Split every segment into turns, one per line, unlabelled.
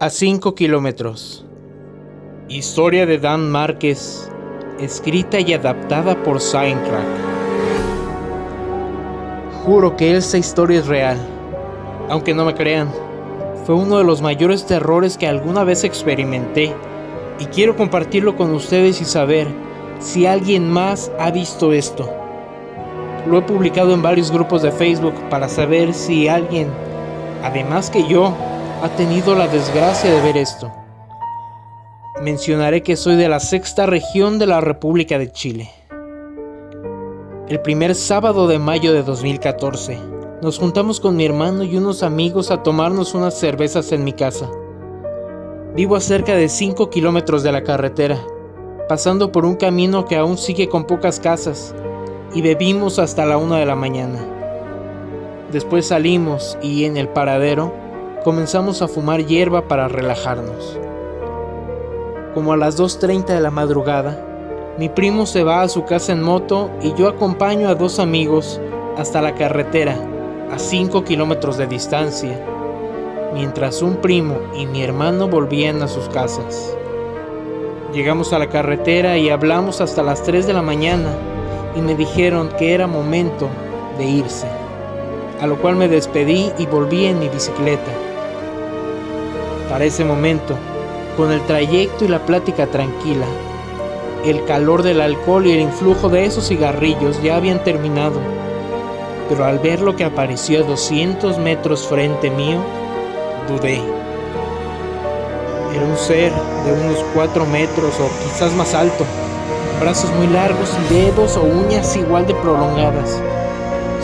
A 5 kilómetros. Historia de Dan Márquez, escrita y adaptada por Soundtrack. Juro que esa historia es real, aunque no me crean. Fue uno de los mayores terrores que alguna vez experimenté y quiero compartirlo con ustedes y saber si alguien más ha visto esto. Lo he publicado en varios grupos de Facebook para saber si alguien, además que yo, ha tenido la desgracia de ver esto. Mencionaré que soy de la sexta región de la República de Chile. El primer sábado de mayo de 2014, nos juntamos con mi hermano y unos amigos a tomarnos unas cervezas en mi casa. Vivo a cerca de 5 kilómetros de la carretera, pasando por un camino que aún sigue con pocas casas, y bebimos hasta la una de la mañana. Después salimos y en el paradero comenzamos a fumar hierba para relajarnos. Como a las 2.30 de la madrugada, mi primo se va a su casa en moto y yo acompaño a dos amigos hasta la carretera, a 5 kilómetros de distancia, mientras un primo y mi hermano volvían a sus casas. Llegamos a la carretera y hablamos hasta las 3 de la mañana y me dijeron que era momento de irse, a lo cual me despedí y volví en mi bicicleta. Para ese momento, con el trayecto y la plática tranquila, el calor del alcohol y el influjo de esos cigarrillos ya habían terminado, pero al ver lo que apareció a 200 metros frente mío, dudé. Era un ser de unos 4 metros o quizás más alto, brazos muy largos y dedos o uñas igual de prolongadas,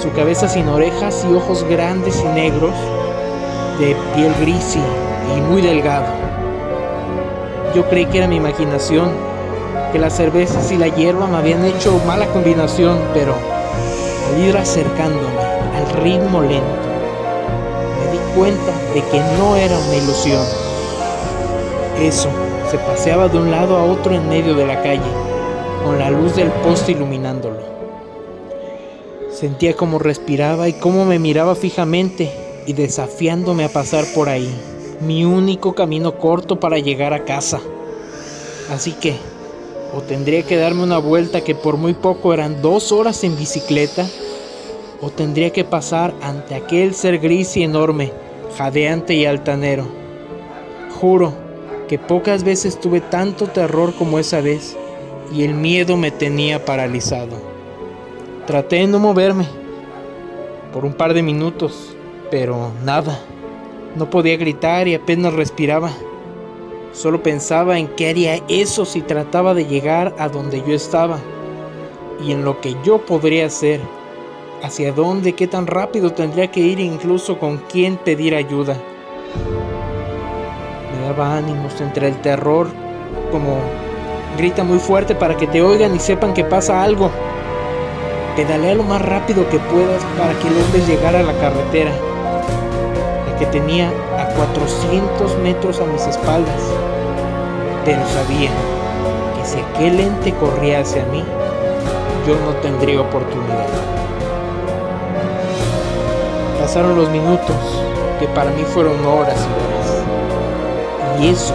su cabeza sin orejas y ojos grandes y negros, de piel gris y y muy delgado. Yo creí que era mi imaginación, que las cervezas y la hierba me habían hecho mala combinación, pero al ir acercándome al ritmo lento, me di cuenta de que no era una ilusión. Eso se paseaba de un lado a otro en medio de la calle, con la luz del poste iluminándolo. Sentía cómo respiraba y cómo me miraba fijamente y desafiándome a pasar por ahí mi único camino corto para llegar a casa. Así que, o tendría que darme una vuelta que por muy poco eran dos horas en bicicleta, o tendría que pasar ante aquel ser gris y enorme, jadeante y altanero. Juro que pocas veces tuve tanto terror como esa vez, y el miedo me tenía paralizado. Traté de no moverme por un par de minutos, pero nada. No podía gritar y apenas respiraba. Solo pensaba en qué haría eso si trataba de llegar a donde yo estaba y en lo que yo podría hacer, hacia dónde, qué tan rápido tendría que ir, incluso con quién pedir ayuda. Daba ánimos entre el terror, como grita muy fuerte para que te oigan y sepan que pasa algo. Pedalea lo más rápido que puedas para que logres llegar a la carretera que tenía a 400 metros a mis espaldas, pero sabía que si aquel ente corría hacia mí, yo no tendría oportunidad. Pasaron los minutos, que para mí fueron horas y horas, y eso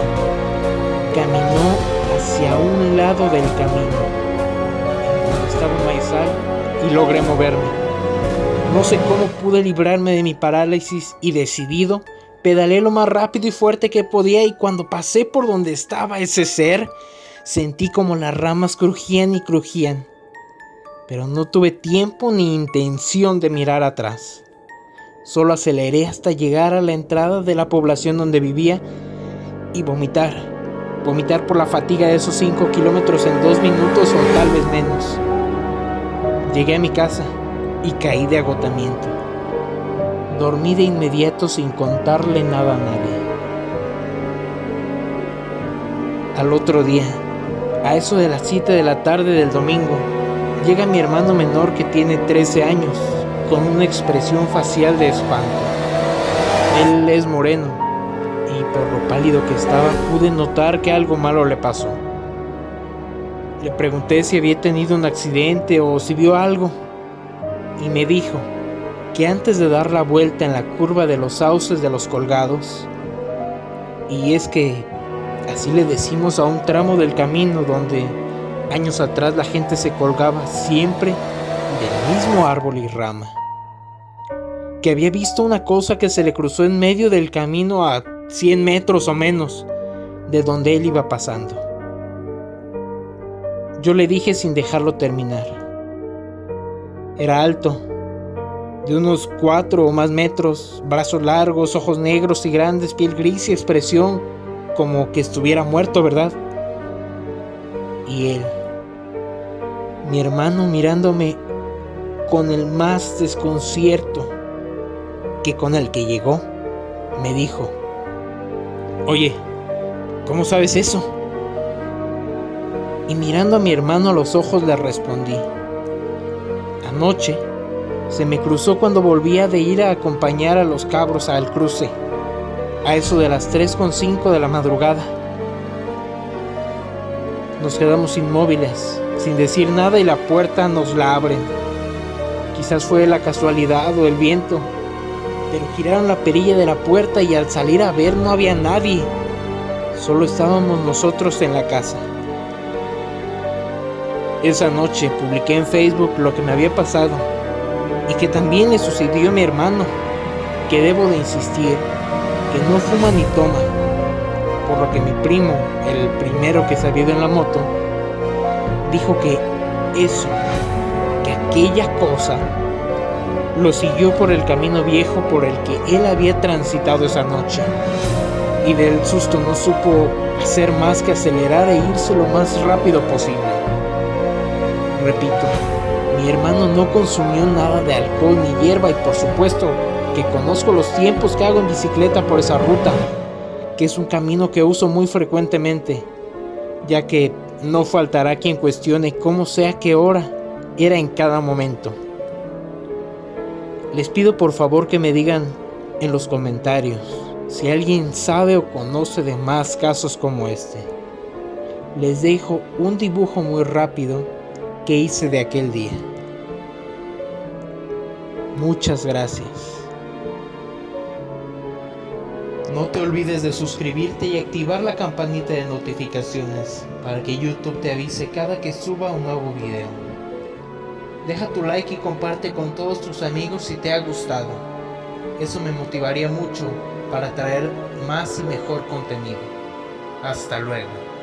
caminó hacia un lado del camino, en donde estaba un maizal, y logré moverme. No sé cómo pude librarme de mi parálisis y decidido, pedaleé lo más rápido y fuerte que podía y cuando pasé por donde estaba ese ser, sentí como las ramas crujían y crujían. Pero no tuve tiempo ni intención de mirar atrás. Solo aceleré hasta llegar a la entrada de la población donde vivía y vomitar. Vomitar por la fatiga de esos 5 kilómetros en 2 minutos o tal vez menos. Llegué a mi casa y caí de agotamiento. Dormí de inmediato sin contarle nada a nadie. Al otro día, a eso de las 7 de la tarde del domingo, llega mi hermano menor que tiene 13 años, con una expresión facial de espanto. Él es moreno por lo pálido que estaba pude notar que algo malo le pasó. Le pregunté si había tenido un accidente o si vio algo y me dijo que antes de dar la vuelta en la curva de los sauces de los colgados, y es que así le decimos a un tramo del camino donde años atrás la gente se colgaba siempre del mismo árbol y rama, que había visto una cosa que se le cruzó en medio del camino a 100 metros o menos de donde él iba pasando. Yo le dije sin dejarlo terminar. Era alto, de unos cuatro o más metros, brazos largos, ojos negros y grandes, piel gris y expresión como que estuviera muerto, ¿verdad? Y él, mi hermano mirándome con el más desconcierto que con el que llegó, me dijo, oye, ¿cómo sabes eso? y mirando a mi hermano a los ojos le respondí. Anoche se me cruzó cuando volvía de ir a acompañar a los cabros al cruce, a eso de las 3.5 de la madrugada. Nos quedamos inmóviles, sin decir nada y la puerta nos la abren. Quizás fue la casualidad o el viento, pero giraron la perilla de la puerta y al salir a ver no había nadie, solo estábamos nosotros en la casa. Esa noche publiqué en Facebook lo que me había pasado y que también le sucedió a mi hermano, que debo de insistir, que no fuma ni toma, por lo que mi primo, el primero que salió en la moto, dijo que eso, que aquella cosa, lo siguió por el camino viejo por el que él había transitado esa noche, y del susto no supo hacer más que acelerar e irse lo más rápido posible. Repito, mi hermano no consumió nada de alcohol ni hierba y por supuesto que conozco los tiempos que hago en bicicleta por esa ruta, que es un camino que uso muy frecuentemente, ya que no faltará quien cuestione cómo sea qué hora era en cada momento. Les pido por favor que me digan en los comentarios si alguien sabe o conoce de más casos como este. Les dejo un dibujo muy rápido que hice de aquel día. Muchas gracias. No te olvides de suscribirte y activar la campanita de notificaciones para que YouTube te avise cada que suba un nuevo video. Deja tu like y comparte con todos tus amigos si te ha gustado. Eso me motivaría mucho para traer más y mejor contenido. Hasta luego.